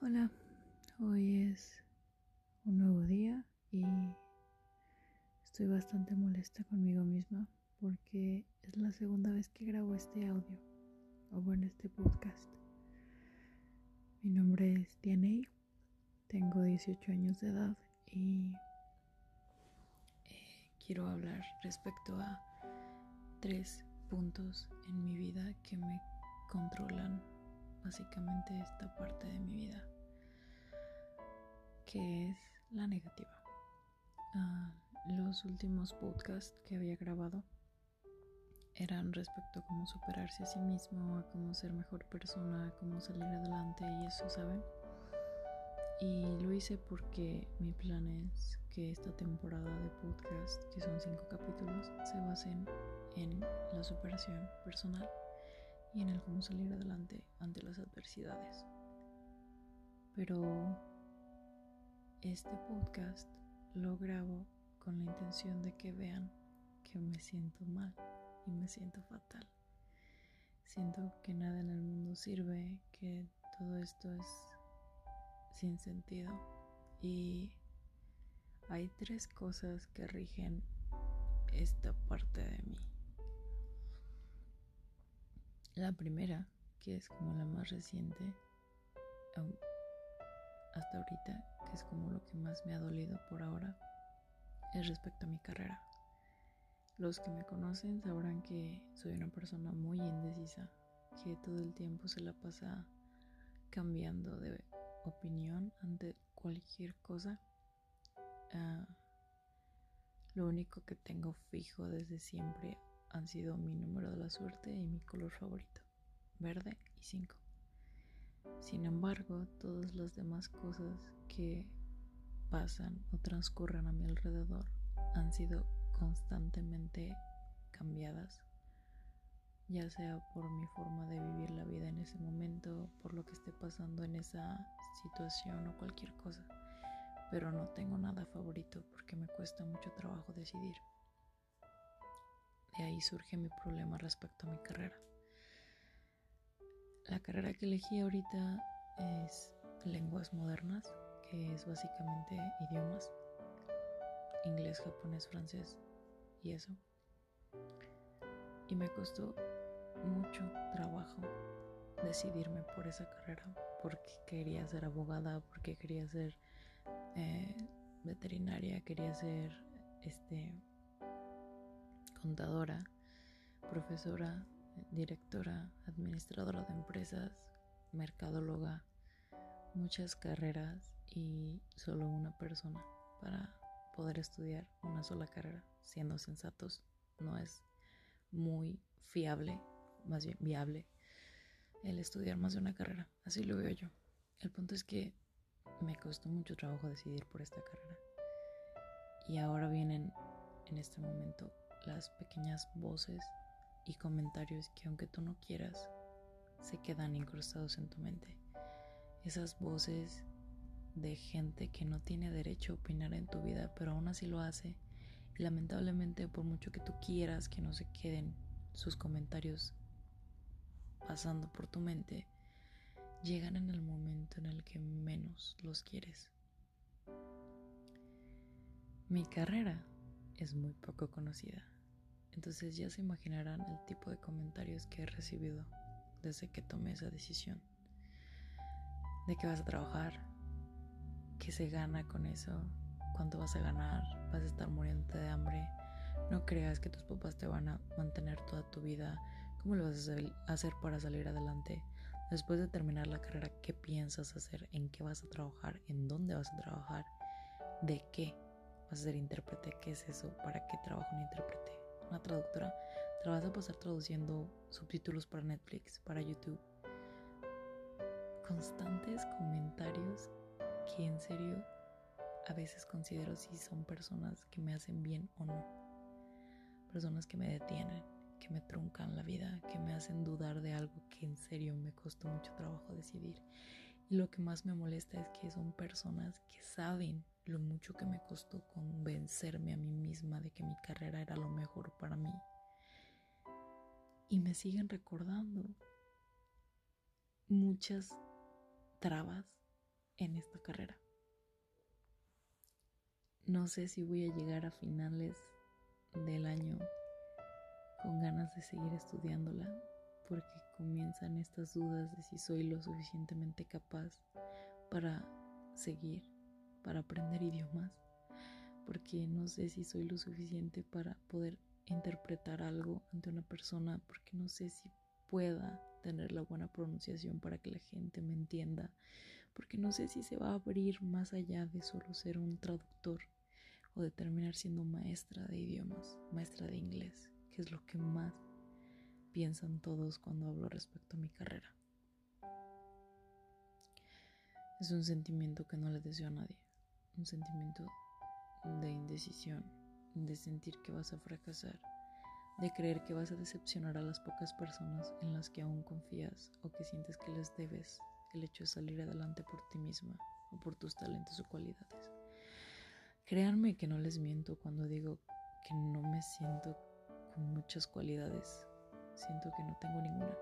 Hola, hoy es un nuevo día y estoy bastante molesta conmigo misma porque es la segunda vez que grabo este audio o bueno, este podcast. Mi nombre es Dianey, tengo 18 años de edad y eh, quiero hablar respecto a tres puntos en mi vida que me controlan básicamente esta parte de mi vida, que es la negativa. Ah, los últimos podcasts que había grabado eran respecto a cómo superarse a sí mismo, a cómo ser mejor persona, a cómo salir adelante y eso, ¿saben? Y lo hice porque mi plan es que esta temporada de podcast, que son cinco capítulos, se basen en la superación personal y en el cómo salir adelante ante las adversidades. Pero este podcast lo grabo con la intención de que vean que me siento mal y me siento fatal. Siento que nada en el mundo sirve, que todo esto es sin sentido y hay tres cosas que rigen esta parte de mí. La primera, que es como la más reciente, hasta ahorita, que es como lo que más me ha dolido por ahora, es respecto a mi carrera. Los que me conocen sabrán que soy una persona muy indecisa, que todo el tiempo se la pasa cambiando de opinión ante cualquier cosa. Ah, lo único que tengo fijo desde siempre han sido mi número de la suerte y mi color favorito, verde y 5. Sin embargo, todas las demás cosas que pasan o transcurren a mi alrededor han sido constantemente cambiadas, ya sea por mi forma de vivir la vida en ese momento, por lo que esté pasando en esa situación o cualquier cosa. Pero no tengo nada favorito porque me cuesta mucho trabajo decidir. De ahí surge mi problema respecto a mi carrera. La carrera que elegí ahorita es lenguas modernas, que es básicamente idiomas, inglés, japonés, francés y eso. Y me costó mucho trabajo decidirme por esa carrera, porque quería ser abogada, porque quería ser eh, veterinaria, quería ser este contadora, profesora, directora, administradora de empresas, mercadóloga, muchas carreras y solo una persona para poder estudiar una sola carrera. Siendo sensatos, no es muy fiable, más bien viable, el estudiar más de una carrera. Así lo veo yo. El punto es que me costó mucho trabajo decidir por esta carrera. Y ahora vienen en este momento las pequeñas voces y comentarios que aunque tú no quieras, se quedan incrustados en tu mente. Esas voces de gente que no tiene derecho a opinar en tu vida, pero aún así lo hace. Y lamentablemente, por mucho que tú quieras que no se queden sus comentarios pasando por tu mente, llegan en el momento en el que menos los quieres. Mi carrera es muy poco conocida. Entonces ya se imaginarán el tipo de comentarios que he recibido desde que tomé esa decisión. De qué vas a trabajar, qué se gana con eso, cuánto vas a ganar, vas a estar muriéndote de hambre, no creas que tus papás te van a mantener toda tu vida, cómo lo vas a hacer para salir adelante. Después de terminar la carrera, ¿qué piensas hacer? ¿En qué vas a trabajar? ¿En dónde vas a trabajar? ¿De qué? ¿Vas a ser intérprete? ¿Qué es eso? ¿Para qué trabajo un intérprete? Traductora, te vas a pasar traduciendo subtítulos para Netflix, para YouTube. Constantes comentarios que en serio a veces considero si son personas que me hacen bien o no. Personas que me detienen, que me truncan la vida, que me hacen dudar de algo que en serio me costó mucho trabajo decidir. Y lo que más me molesta es que son personas que saben lo mucho que me costó convencerme a mí misma de que mi carrera era lo mejor para mí. Y me siguen recordando muchas trabas en esta carrera. No sé si voy a llegar a finales del año con ganas de seguir estudiándola porque comienzan estas dudas de si soy lo suficientemente capaz para seguir, para aprender idiomas, porque no sé si soy lo suficiente para poder interpretar algo ante una persona, porque no sé si pueda tener la buena pronunciación para que la gente me entienda, porque no sé si se va a abrir más allá de solo ser un traductor o de terminar siendo maestra de idiomas, maestra de inglés, que es lo que más piensan todos cuando hablo respecto a mi carrera. Es un sentimiento que no le deseo a nadie, un sentimiento de indecisión, de sentir que vas a fracasar, de creer que vas a decepcionar a las pocas personas en las que aún confías o que sientes que les debes el hecho de salir adelante por ti misma o por tus talentos o cualidades. Créanme que no les miento cuando digo que no me siento con muchas cualidades, siento que no tengo ninguna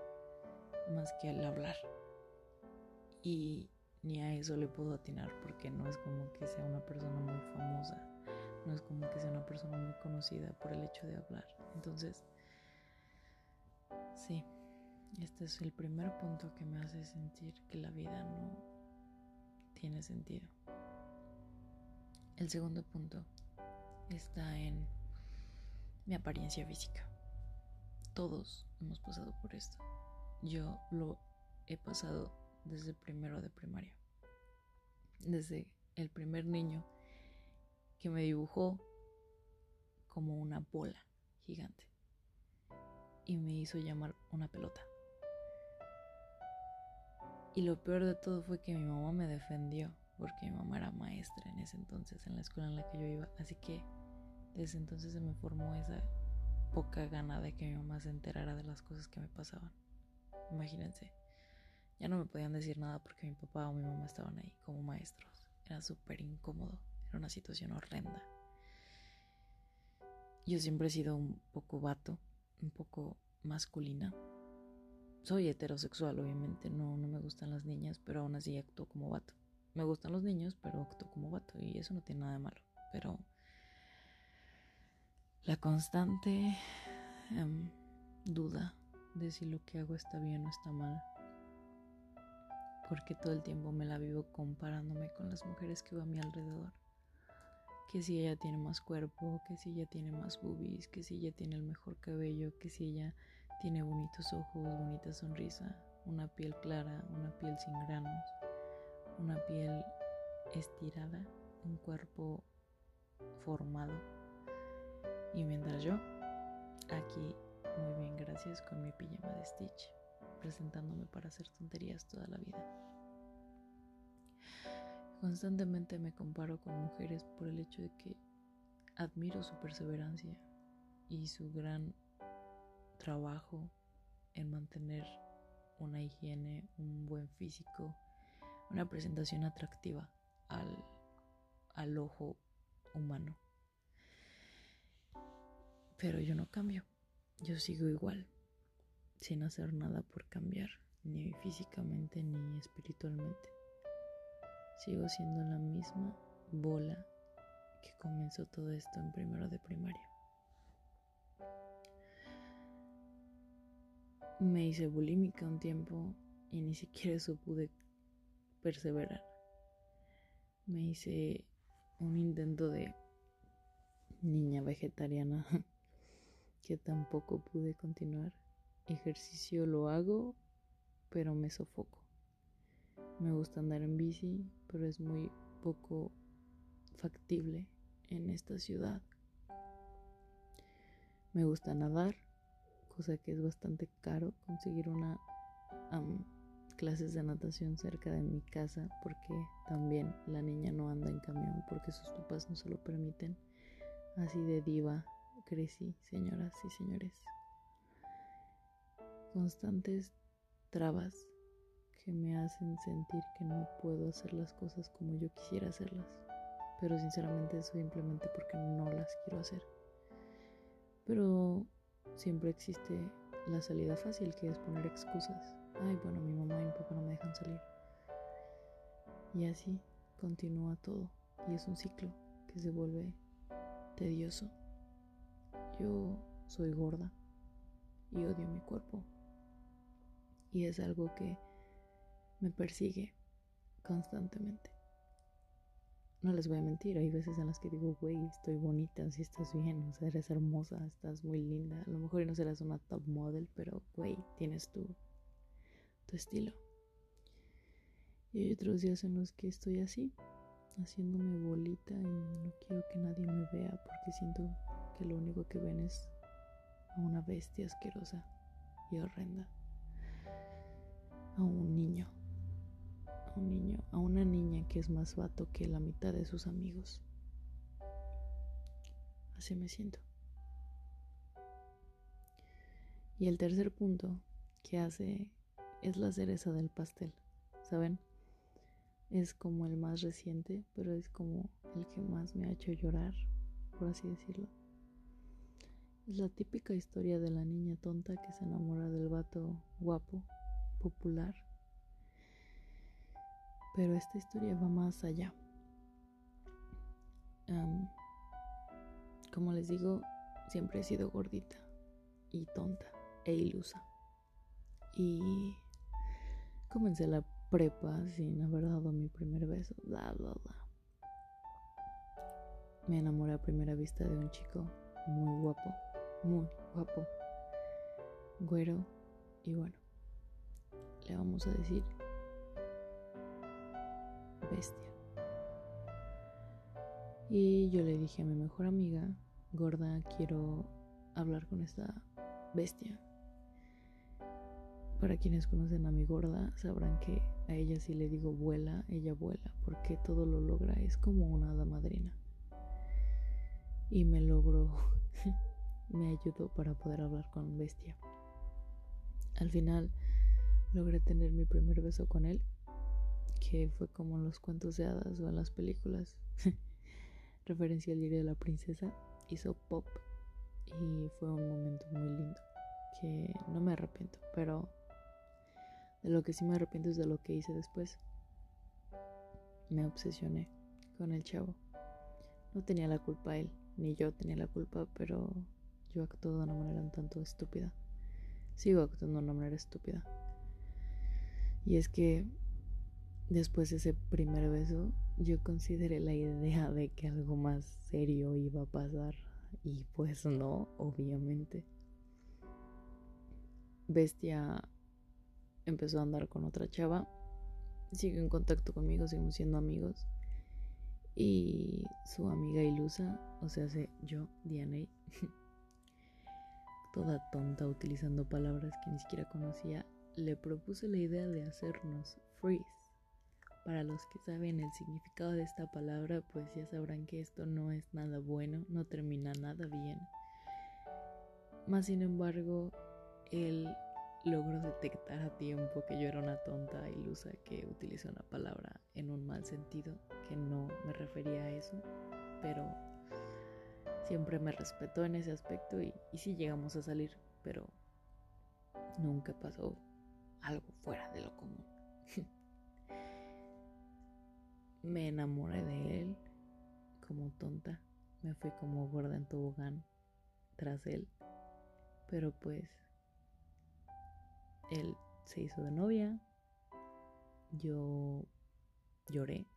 más que al hablar. Y ni a eso le puedo atinar porque no es como que sea una persona muy famosa no es como que sea una persona muy conocida por el hecho de hablar. Entonces, sí, este es el primer punto que me hace sentir que la vida no tiene sentido. El segundo punto está en mi apariencia física. Todos hemos pasado por esto. Yo lo he pasado desde primero de primaria. Desde el primer niño que me dibujó como una bola gigante y me hizo llamar una pelota. Y lo peor de todo fue que mi mamá me defendió, porque mi mamá era maestra en ese entonces, en la escuela en la que yo iba. Así que desde entonces se me formó esa poca gana de que mi mamá se enterara de las cosas que me pasaban. Imagínense, ya no me podían decir nada porque mi papá o mi mamá estaban ahí como maestros. Era súper incómodo una situación horrenda. Yo siempre he sido un poco vato, un poco masculina. Soy heterosexual, obviamente, no, no me gustan las niñas, pero aún así actúo como vato. Me gustan los niños, pero actúo como vato y eso no tiene nada de malo. Pero la constante em, duda de si lo que hago está bien o está mal. Porque todo el tiempo me la vivo comparándome con las mujeres que veo a mi alrededor que si ella tiene más cuerpo, que si ella tiene más boobies, que si ella tiene el mejor cabello, que si ella tiene bonitos ojos, bonita sonrisa, una piel clara, una piel sin granos, una piel estirada, un cuerpo formado. Y mientras yo, aquí, muy bien, gracias, con mi pijama de Stitch, presentándome para hacer tonterías toda la vida. Constantemente me comparo con mujeres por el hecho de que admiro su perseverancia y su gran trabajo en mantener una higiene, un buen físico, una presentación atractiva al, al ojo humano. Pero yo no cambio, yo sigo igual, sin hacer nada por cambiar, ni físicamente ni espiritualmente sigo siendo la misma bola que comenzó todo esto en primero de primaria. Me hice bulímica un tiempo y ni siquiera eso pude perseverar. Me hice un intento de niña vegetariana que tampoco pude continuar. Ejercicio lo hago, pero me sofoco. Me gusta andar en bici, pero es muy poco factible en esta ciudad. Me gusta nadar, cosa que es bastante caro conseguir una clases de natación cerca de mi casa porque también la niña no anda en camión porque sus papás no se lo permiten. Así de diva crecí, señoras y señores. Constantes trabas que me hacen sentir que no puedo hacer las cosas como yo quisiera hacerlas. Pero sinceramente es simplemente porque no las quiero hacer. Pero siempre existe la salida fácil que es poner excusas. Ay, bueno, mi mamá y mi papá no me dejan salir. Y así continúa todo. Y es un ciclo que se vuelve tedioso. Yo soy gorda y odio mi cuerpo. Y es algo que me persigue constantemente. No les voy a mentir, hay veces en las que digo, güey, estoy bonita, si estás bien, o sea, eres hermosa, estás muy linda. A lo mejor no serás una top model, pero, güey, tienes tu, tu estilo. Y hay otros días en los que estoy así, haciéndome bolita y no quiero que nadie me vea porque siento que lo único que ven es a una bestia asquerosa y horrenda. A un niño. A un niño. A una niña que es más vato que la mitad de sus amigos. Así me siento. Y el tercer punto que hace es la cereza del pastel. ¿Saben? Es como el más reciente, pero es como el que más me ha hecho llorar, por así decirlo. Es la típica historia de la niña tonta que se enamora del vato guapo, popular. Pero esta historia va más allá. como les digo, siempre he sido gordita y tonta e ilusa. Y comencé la prepa sin haber dado mi primer beso, bla, bla, bla. Me enamoré a primera vista de un chico muy guapo muy guapo, güero y bueno, le vamos a decir bestia. Y yo le dije a mi mejor amiga, gorda, quiero hablar con esta bestia. Para quienes conocen a mi gorda, sabrán que a ella si le digo vuela, ella vuela, porque todo lo logra, es como una hada madrina. Y me logró me ayudó para poder hablar con Bestia. Al final logré tener mi primer beso con él, que fue como en los cuentos de hadas o en las películas. Referencia al diario de la princesa, hizo pop y fue un momento muy lindo, que no me arrepiento, pero de lo que sí me arrepiento es de lo que hice después. Me obsesioné con el chavo. No tenía la culpa él, ni yo tenía la culpa, pero yo actúo de una manera un tanto estúpida. Sigo actuando de una manera estúpida. Y es que después de ese primer beso, yo consideré la idea de que algo más serio iba a pasar. Y pues no, obviamente. Bestia empezó a andar con otra chava. Sigue en contacto conmigo, seguimos siendo amigos. Y su amiga Ilusa, o sea, yo, Diana, toda tonta utilizando palabras que ni siquiera conocía, le propuse la idea de hacernos freeze. Para los que saben el significado de esta palabra, pues ya sabrán que esto no es nada bueno, no termina nada bien. Más sin embargo, él logró detectar a tiempo que yo era una tonta ilusa que utilizó una palabra en un mal sentido, que no me refería a eso, pero siempre me respetó en ese aspecto y, sí llegamos a salir, pero nunca pasó algo fuera de lo común. me enamoré de él como tonta, me fui como gorda en tobogán tras él, pero pues él se hizo de novia, yo lloré,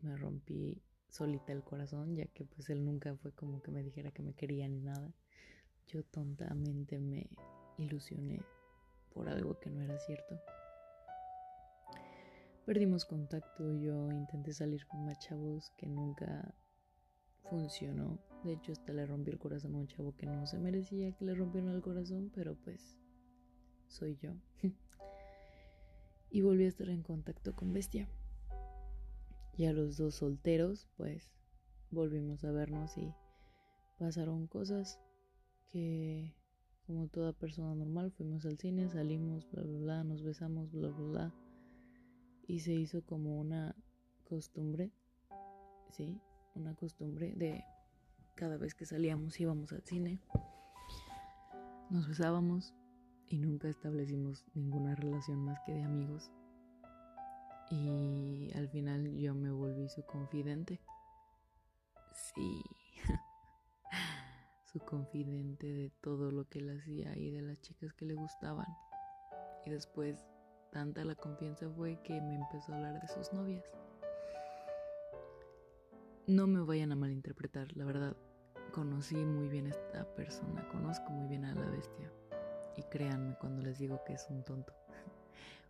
me rompí solita el corazón, ya que pues él nunca fue como que me dijera que me quería ni nada. Yo tontamente me ilusioné por algo que no era cierto. Perdimos contacto, yo intenté salir con más chavos que nunca funcionó. De hecho, hasta le rompí el corazón a un chavo que no se merecía que le rompieran el corazón, pero pues soy yo. y volví a estar en contacto con Bestia. Y a los dos solteros, pues volvimos a vernos y pasaron cosas que, como toda persona normal, fuimos al cine, salimos, bla, bla, bla, nos besamos, bla, bla, bla. Y se hizo como una costumbre, ¿sí? Una costumbre de cada vez que salíamos íbamos al cine, nos besábamos y nunca establecimos ninguna relación más que de amigos Y al final yo me volví su confidente. Sí. su confidente de todo lo que él hacía y de las chicas que le gustaban. Y después tanta la confianza fue que me empezó a hablar de sus novias. No me vayan a malinterpretar, la verdad. Conocí muy bien a esta persona, conozco muy bien a la bestia. Y créanme cuando les digo que es un tonto.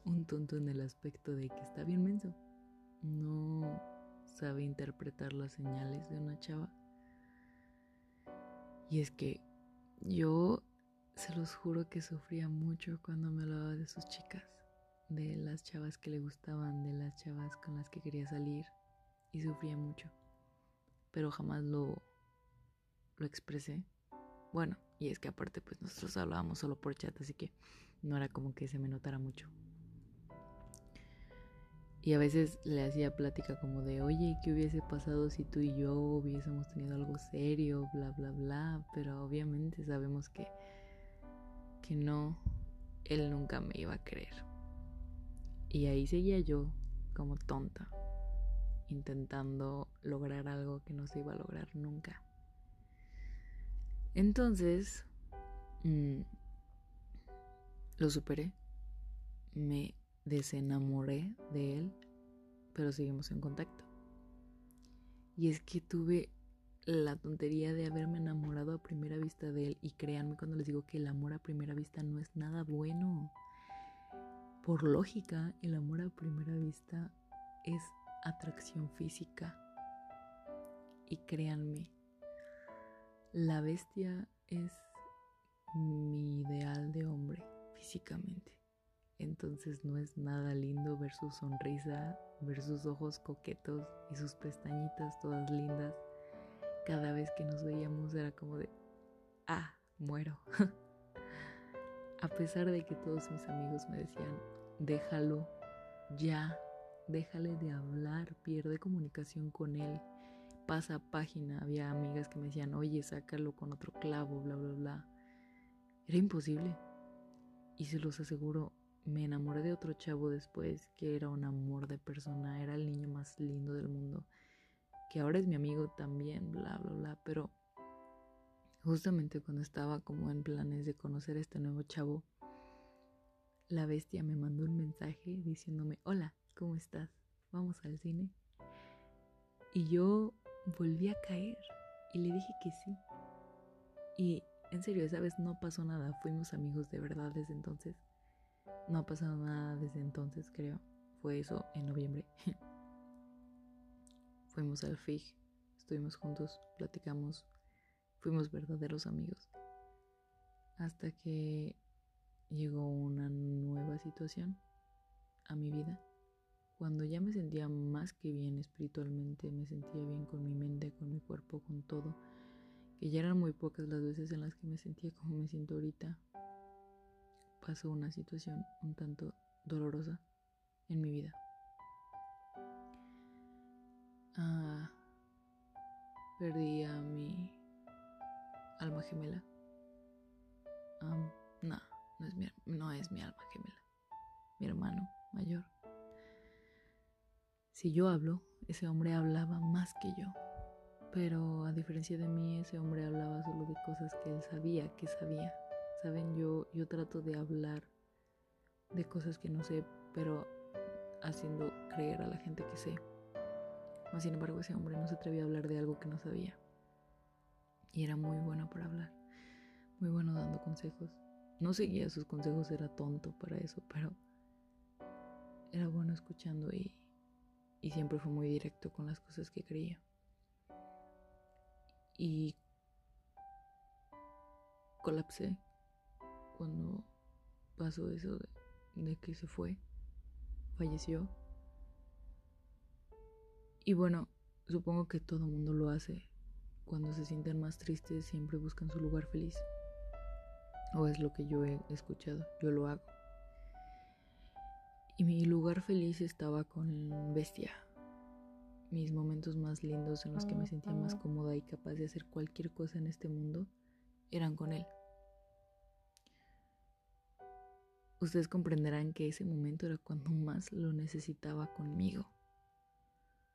Un tonto en el aspecto de que está bien menso. No sabe interpretar las señales de una chava. Y es que yo se los juro que sufría mucho cuando me hablaba de sus chicas, de las chavas que le gustaban, de las chavas con las que quería salir. Y sufría mucho. Pero jamás lo, lo expresé. Bueno, y es que aparte pues nosotros hablábamos solo por chat, así que no era como que se me notara mucho. Y a veces le hacía plática como de, oye, ¿qué hubiese pasado si tú y yo hubiésemos tenido algo serio, bla, bla, bla? Pero obviamente sabemos que, que no, él nunca me iba a creer. Y ahí seguía yo como tonta, intentando lograr algo que no se iba a lograr nunca. Entonces, mmm, lo superé, me desenamoré de él, pero seguimos en contacto. Y es que tuve la tontería de haberme enamorado a primera vista de él y créanme cuando les digo que el amor a primera vista no es nada bueno. Por lógica, el amor a primera vista es atracción física. Y créanme, la bestia es mi ideal de hombre físicamente. Entonces no es nada lindo ver su sonrisa, ver sus ojos coquetos y sus pestañitas todas lindas. Cada vez que nos veíamos era como de, ah, muero. A pesar de que todos mis amigos me decían, déjalo, ya, déjale de hablar, pierde comunicación con él, pasa página. Había amigas que me decían, oye, sácalo con otro clavo, bla, bla, bla. Era imposible. Y se los aseguro, me enamoré de otro chavo después que era un amor de persona, era el niño más lindo del mundo, que ahora es mi amigo también, bla, bla, bla, pero justamente cuando estaba como en planes de conocer a este nuevo chavo, la bestia me mandó un mensaje diciéndome, hola, ¿cómo estás? ¿Vamos al cine? Y yo volví a caer y le dije que sí. Y en serio, esa vez no pasó nada, fuimos amigos de verdad desde entonces. No ha pasado nada desde entonces, creo. Fue eso en noviembre. Fuimos al FIG, estuvimos juntos, platicamos, fuimos verdaderos amigos. Hasta que llegó una nueva situación a mi vida. Cuando ya me sentía más que bien espiritualmente, me sentía bien con mi mente, con mi cuerpo, con todo. Que ya eran muy pocas las veces en las que me sentía como me siento ahorita, pasó una situación un tanto dolorosa en mi vida. Ah, perdí a mi alma gemela. no, no es, mi, no es mi alma gemela. Mi hermano mayor. Si yo hablo, ese hombre hablaba más que yo. Pero a diferencia de mí, ese hombre hablaba solo de cosas que él sabía que sabía. Yo, yo trato de hablar de cosas que no sé, pero haciendo creer a la gente que sé. Mas, sin embargo, ese hombre no se atrevía a hablar de algo que no sabía. Y era muy bueno para hablar, muy bueno dando consejos. No seguía sus consejos, era tonto para eso, pero era bueno escuchando y, y siempre fue muy directo con las cosas que creía. Y colapsé cuando pasó eso de, que se fue, falleció. Y bueno, supongo que todo mundo lo hace. Cuando se sienten más tristes siempre buscan su lugar feliz. O es lo que yo he escuchado, yo lo hago. Y mi lugar feliz estaba con Bestia. Mis momentos más lindos en los que me sentía más cómoda y capaz de hacer cualquier cosa en este mundo eran con él. Ustedes comprenderán que ese momento era cuando más lo necesitaba conmigo.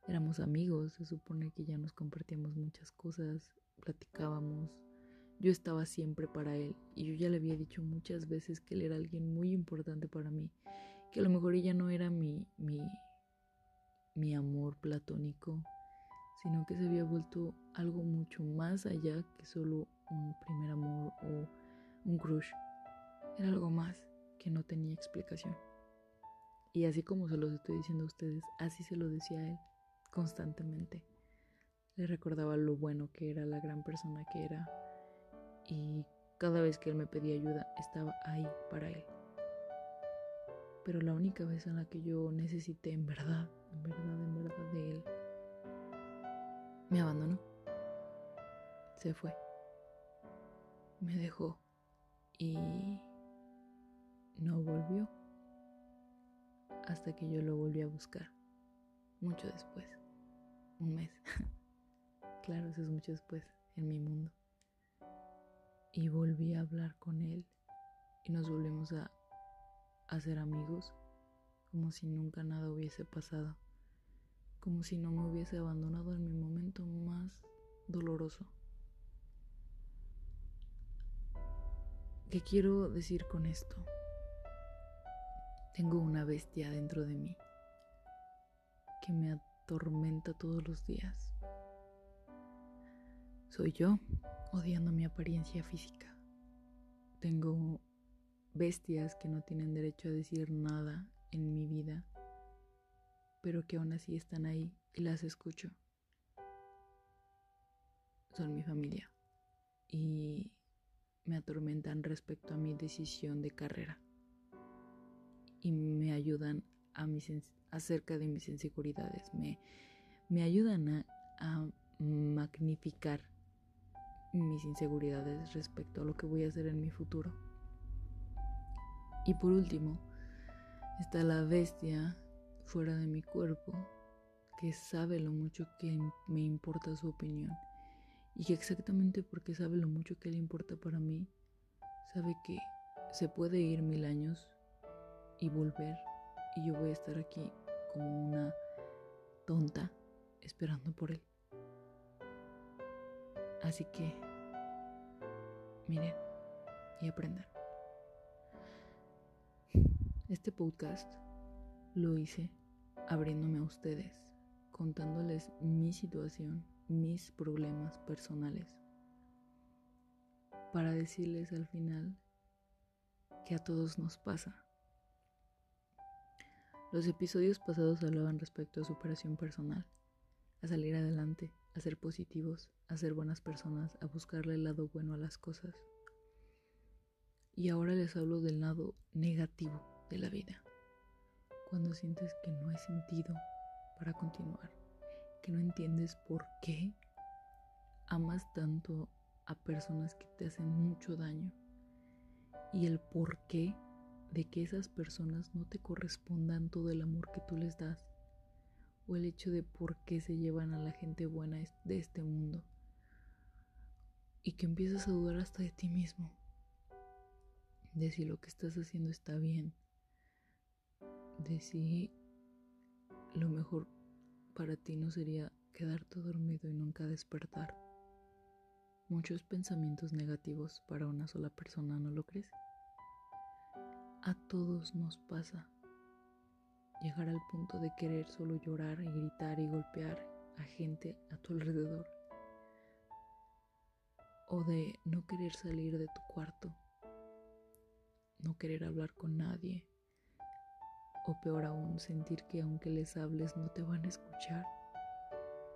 Éramos amigos, se supone que ya nos compartíamos muchas cosas, platicábamos. Yo estaba siempre para él y yo ya le había dicho muchas veces que él era alguien muy importante para mí, que a lo mejor ella no era mi, mi, mi amor platónico, sino que se había vuelto algo mucho más allá que solo un primer amor o un crush. Era algo más que no tenía explicación. Y así como se los estoy diciendo a ustedes, así se lo decía a él constantemente. Le recordaba lo bueno que era, la gran persona que era. Y cada vez que él me pedía ayuda, estaba ahí para él. Pero la única vez en la que yo necesité en verdad, en verdad, en verdad de él, me abandonó. Se fue. Me dejó. Y no volvió. Hasta que yo lo volví a buscar. Mucho después. Un mes. claro, eso es mucho después en mi mundo. Y volví a hablar con él. Y nos volvimos a hacer amigos. Como si nunca nada hubiese pasado como si no me hubiese abandonado en mi momento más doloroso. ¿Qué quiero decir con esto? Tengo una bestia dentro de mí que me atormenta todos los días. Soy yo odiando mi apariencia física. Tengo bestias que no tienen derecho a decir nada en mi vida pero que aún así están ahí y las escucho. Son mi familia y me atormentan respecto a mi decisión de carrera y me ayudan a mis, acerca de mis inseguridades, me, me ayudan a, a magnificar mis inseguridades respecto a lo que voy a hacer en mi futuro. Y por último, está la bestia fuera de mi cuerpo que sabe lo mucho que me importa su opinión y que exactamente porque sabe lo mucho que le importa para mí, sabe que se puede ir mil años y volver y yo voy a estar aquí como una tonta esperando por él. Así que miren y aprendan. Este podcast lo hice abriéndome a ustedes, contándoles mi situación, mis problemas personales, para decirles al final que a todos nos pasa. Los episodios pasados hablaban respecto a superación personal, a salir adelante, a ser positivos, a ser buenas personas, a buscarle el lado bueno a las cosas. Y ahora les hablo del lado negativo de la vida cuando sientes que no hay sentido para continuar, que no entiendes por qué amas tanto a personas que te hacen mucho daño y el por qué de que esas personas no te correspondan todo el amor que tú les das o el hecho de por qué se llevan a la gente buena de este mundo y que empiezas a dudar hasta de ti mismo de si lo que estás haciendo está bien de si lo mejor para ti no sería quedarte dormido y nunca despertar. Muchos pensamientos negativos para una sola persona, ¿no lo crees? A todos nos pasa llegar al punto de querer solo llorar y gritar y golpear a gente a tu alrededor. O de no querer salir de tu cuarto, no querer hablar con nadie, o peor aún, sentir que aunque les hables no te van a escuchar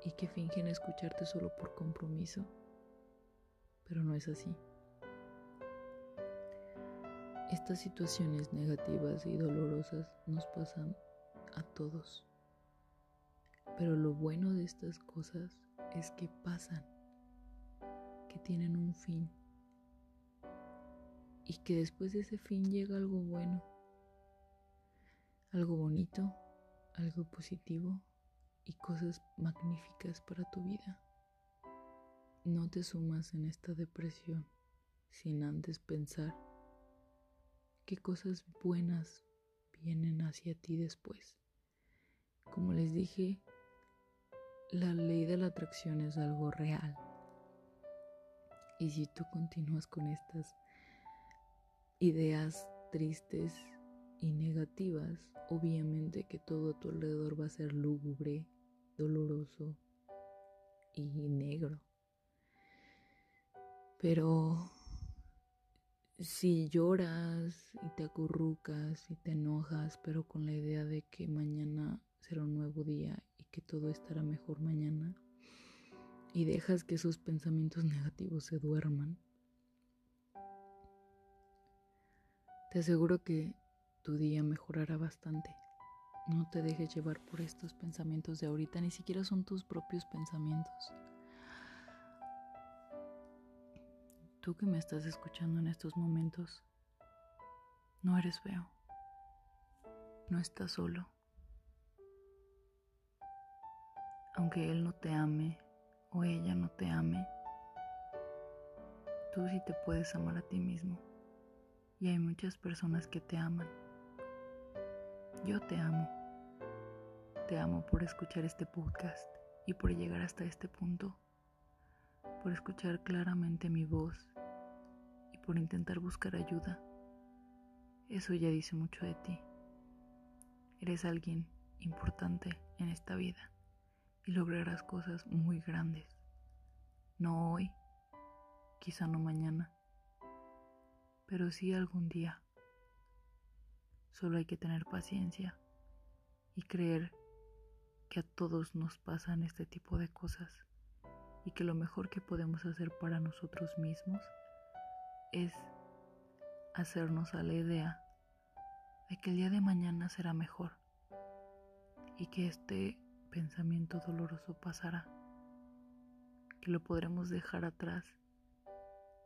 y que fingen escucharte solo por compromiso. Pero no es así. Estas situaciones negativas y dolorosas nos pasan a todos. Pero lo bueno de estas cosas es que pasan, que tienen un fin y que después de ese fin llega algo bueno algo bonito, algo positivo y cosas magníficas para tu vida. No te sumas en esta depresión sin antes pensar qué cosas buenas vienen hacia ti después. Como les dije, la ley de la atracción es algo real. Y si tú continúas con estas ideas tristes y negativas, obviamente que todo a tu alrededor va a ser lúgubre, doloroso y negro. Pero si lloras y te acurrucas y te enojas, pero con la idea de que mañana será un nuevo día y que todo estará mejor mañana, y dejas que esos pensamientos negativos se duerman, te aseguro que tu día mejorará bastante. No te dejes llevar por estos pensamientos de ahorita, ni siquiera son tus propios pensamientos. Tú que me estás escuchando en estos momentos, no eres feo, no estás solo. Aunque él no te ame o ella no te ame, tú sí te puedes amar a ti mismo. Y hay muchas personas que te aman. Yo te amo. Te amo por escuchar este podcast y por llegar hasta este punto, por escuchar claramente mi voz por intentar buscar ayuda. Eso ya dice mucho de ti. Eres alguien importante en esta vida y lograrás cosas muy grandes. No hoy, quizá no mañana, pero sí algún día. Solo hay que tener paciencia y creer que a todos nos pasan este tipo de cosas y que lo mejor que podemos hacer para nosotros mismos es hacernos a la idea de que el día de mañana será mejor y que este pensamiento doloroso pasará, que lo podremos dejar atrás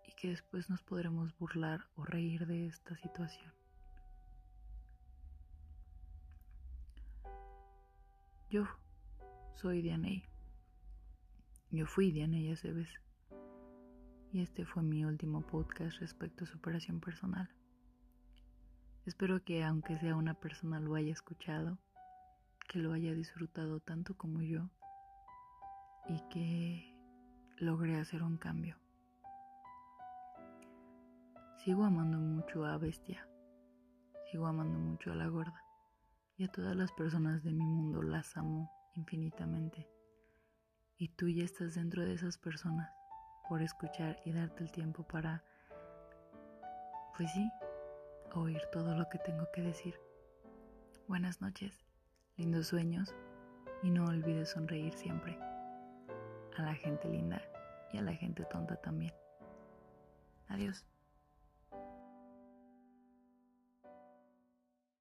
y que después nos podremos burlar o reír de esta situación. Yo soy Dianey. Yo fui Dianey vez Y este fue mi último podcast respecto a superación personal. Espero que aunque sea una persona lo haya escuchado que lo haya disfrutado tanto como yo y que logré hacer un cambio. Sigo amando mucho a Bestia, sigo amando mucho a la gorda y a todas las personas de mi mundo las amo infinitamente. Y tú ya estás dentro de esas personas por escuchar y darte el tiempo para, pues sí, oír todo lo que tengo que decir. Buenas noches lindos sueños y no olvides sonreír siempre. A la gente linda y a la gente tonta también. Adiós.